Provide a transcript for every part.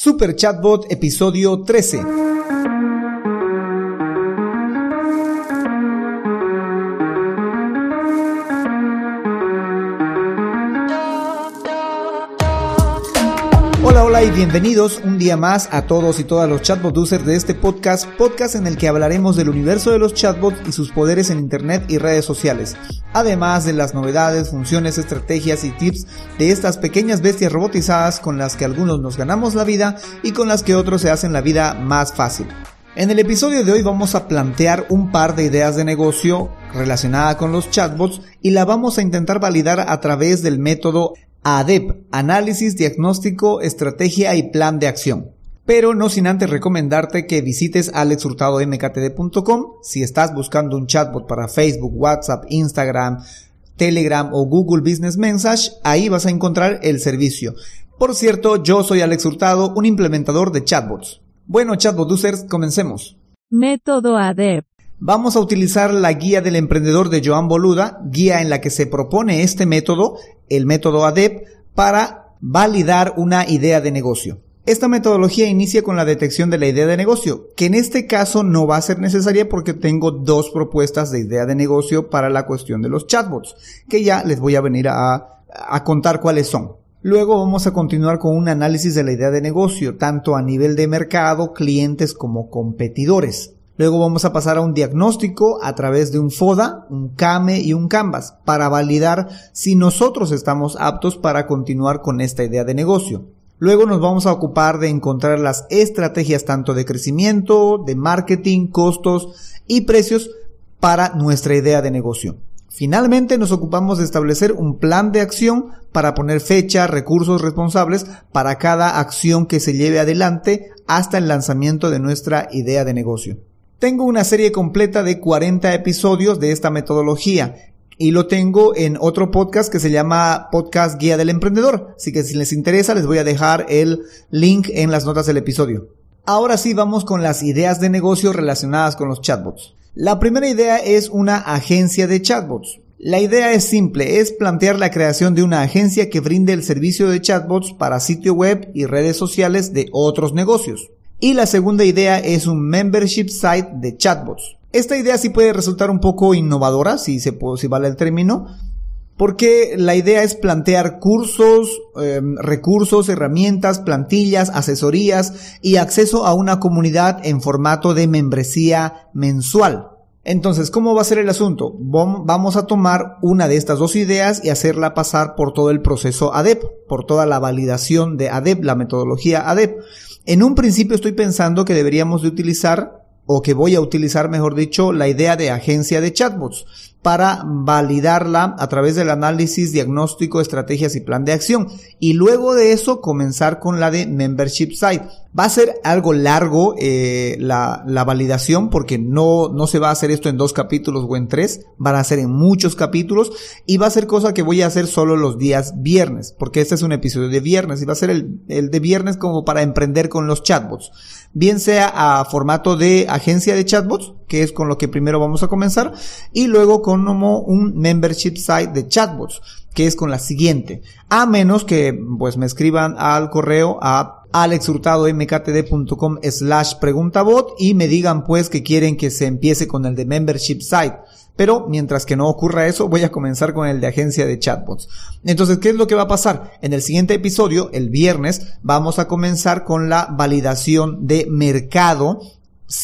Super Chatbot episodio 13. Hola, y bienvenidos un día más a todos y todas los chatbot users de este podcast, podcast en el que hablaremos del universo de los chatbots y sus poderes en internet y redes sociales, además de las novedades, funciones, estrategias y tips de estas pequeñas bestias robotizadas con las que algunos nos ganamos la vida y con las que otros se hacen la vida más fácil. En el episodio de hoy vamos a plantear un par de ideas de negocio relacionada con los chatbots y la vamos a intentar validar a través del método ADEP, Análisis, Diagnóstico, Estrategia y Plan de Acción. Pero no sin antes recomendarte que visites alexhurtadomktd.com si estás buscando un chatbot para Facebook, WhatsApp, Instagram, Telegram o Google Business Message, ahí vas a encontrar el servicio. Por cierto, yo soy Alex Hurtado, un implementador de chatbots. Bueno, chatbot users, comencemos. Método ADEP. Vamos a utilizar la guía del emprendedor de Joan Boluda, guía en la que se propone este método, el método ADEP, para validar una idea de negocio. Esta metodología inicia con la detección de la idea de negocio, que en este caso no va a ser necesaria porque tengo dos propuestas de idea de negocio para la cuestión de los chatbots, que ya les voy a venir a, a contar cuáles son. Luego vamos a continuar con un análisis de la idea de negocio, tanto a nivel de mercado, clientes como competidores. Luego vamos a pasar a un diagnóstico a través de un FODA, un CAME y un Canvas para validar si nosotros estamos aptos para continuar con esta idea de negocio. Luego nos vamos a ocupar de encontrar las estrategias tanto de crecimiento, de marketing, costos y precios para nuestra idea de negocio. Finalmente nos ocupamos de establecer un plan de acción para poner fecha, recursos responsables para cada acción que se lleve adelante hasta el lanzamiento de nuestra idea de negocio. Tengo una serie completa de 40 episodios de esta metodología y lo tengo en otro podcast que se llama Podcast Guía del Emprendedor. Así que si les interesa les voy a dejar el link en las notas del episodio. Ahora sí vamos con las ideas de negocio relacionadas con los chatbots. La primera idea es una agencia de chatbots. La idea es simple, es plantear la creación de una agencia que brinde el servicio de chatbots para sitio web y redes sociales de otros negocios. Y la segunda idea es un membership site de chatbots. Esta idea sí puede resultar un poco innovadora, si, se, si vale el término, porque la idea es plantear cursos, em, recursos, herramientas, plantillas, asesorías y acceso a una comunidad en formato de membresía mensual. Entonces, ¿cómo va a ser el asunto? Vamos a tomar una de estas dos ideas y hacerla pasar por todo el proceso ADEP, por toda la validación de ADEP, la metodología ADEP. En un principio estoy pensando que deberíamos de utilizar o que voy a utilizar, mejor dicho, la idea de agencia de chatbots para validarla a través del análisis, diagnóstico, estrategias y plan de acción. Y luego de eso comenzar con la de membership site. Va a ser algo largo eh, la, la, validación porque no, no se va a hacer esto en dos capítulos o en tres, van a ser en muchos capítulos y va a ser cosa que voy a hacer solo los días viernes, porque este es un episodio de viernes y va a ser el, el de viernes como para emprender con los chatbots. Bien sea a formato de agencia de chatbots, que es con lo que primero vamos a comenzar, y luego con como un membership site de chatbots, que es con la siguiente. A menos que pues me escriban al correo a alexhurtadomktd.com slash preguntabot y me digan pues que quieren que se empiece con el de membership site. Pero mientras que no ocurra eso, voy a comenzar con el de agencia de chatbots. Entonces, ¿qué es lo que va a pasar? En el siguiente episodio, el viernes, vamos a comenzar con la validación de mercado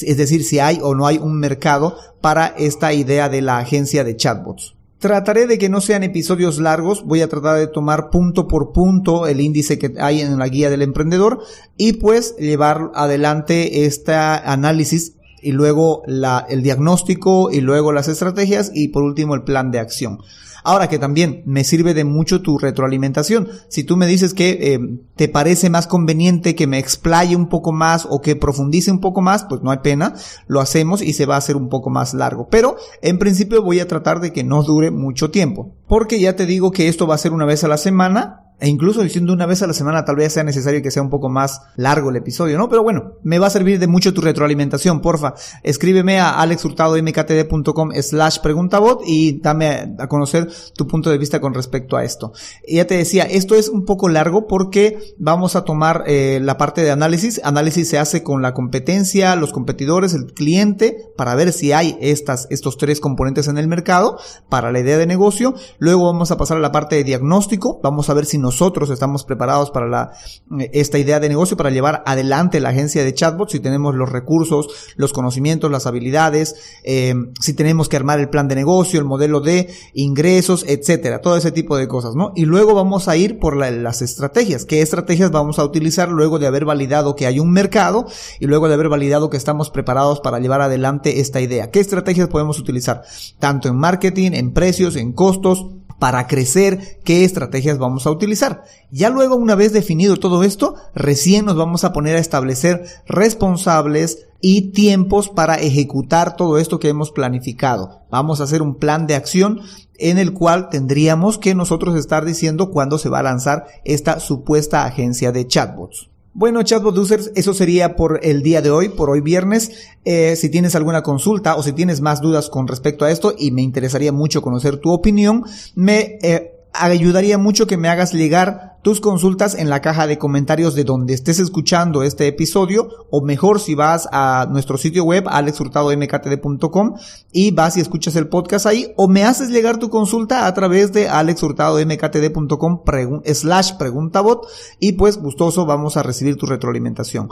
es decir, si hay o no hay un mercado para esta idea de la agencia de chatbots. Trataré de que no sean episodios largos, voy a tratar de tomar punto por punto el índice que hay en la guía del emprendedor y pues llevar adelante este análisis y luego la, el diagnóstico y luego las estrategias y por último el plan de acción. Ahora que también me sirve de mucho tu retroalimentación. Si tú me dices que eh, te parece más conveniente que me explaye un poco más o que profundice un poco más, pues no hay pena, lo hacemos y se va a hacer un poco más largo. Pero en principio voy a tratar de que no dure mucho tiempo. Porque ya te digo que esto va a ser una vez a la semana e incluso diciendo una vez a la semana tal vez sea necesario que sea un poco más largo el episodio, ¿no? Pero bueno, me va a servir de mucho tu retroalimentación, porfa. Escríbeme a alexhurtadomktd.com slash preguntabot y dame a conocer tu punto de vista con respecto a esto. Ya te decía, esto es un poco largo porque vamos a tomar eh, la parte de análisis. Análisis se hace con la competencia, los competidores, el cliente, para ver si hay estas, estos tres componentes en el mercado para la idea de negocio. Luego vamos a pasar a la parte de diagnóstico. Vamos a ver si nosotros estamos preparados para la, eh, esta idea de negocio, para llevar adelante la agencia de chatbot, si tenemos los recursos, los conocimientos, las habilidades, eh, si tenemos que armar el plan de negocio, el modelo de ingresos, etcétera, todo ese tipo de cosas, ¿no? Y luego vamos a ir por las estrategias. ¿Qué estrategias vamos a utilizar luego de haber validado que hay un mercado y luego de haber validado que estamos preparados para llevar adelante esta idea? ¿Qué estrategias podemos utilizar? Tanto en marketing, en precios, en costos, para crecer, qué estrategias vamos a utilizar. Ya luego, una vez definido todo esto, recién nos vamos a poner a establecer responsables y tiempos para ejecutar todo esto que hemos planificado. Vamos a hacer un plan de acción en el cual tendríamos que nosotros estar diciendo cuándo se va a lanzar esta supuesta agencia de chatbots. Bueno, chatbot users, eso sería por el día de hoy, por hoy viernes. Eh, si tienes alguna consulta o si tienes más dudas con respecto a esto y me interesaría mucho conocer tu opinión, me eh, ayudaría mucho que me hagas llegar tus consultas en la caja de comentarios de donde estés escuchando este episodio o mejor si vas a nuestro sitio web alexhurtadomktd.com y vas y escuchas el podcast ahí o me haces llegar tu consulta a través de alexhurtadomktd.com slash preguntabot y pues gustoso vamos a recibir tu retroalimentación.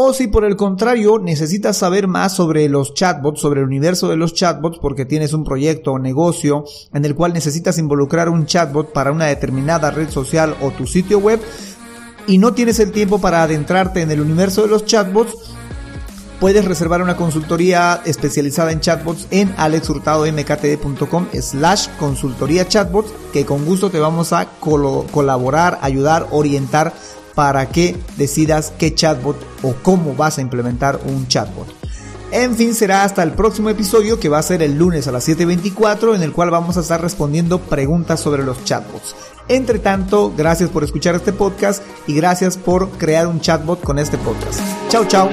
O si por el contrario necesitas saber más sobre los chatbots, sobre el universo de los chatbots, porque tienes un proyecto o negocio en el cual necesitas involucrar un chatbot para una determinada red social o tu sitio web y no tienes el tiempo para adentrarte en el universo de los chatbots, puedes reservar una consultoría especializada en chatbots en alexhurtadomktd.com slash consultoría chatbots que con gusto te vamos a colaborar, ayudar, orientar para que decidas qué chatbot o cómo vas a implementar un chatbot. En fin, será hasta el próximo episodio que va a ser el lunes a las 7.24 en el cual vamos a estar respondiendo preguntas sobre los chatbots. Entre tanto, gracias por escuchar este podcast y gracias por crear un chatbot con este podcast. Chao, chao.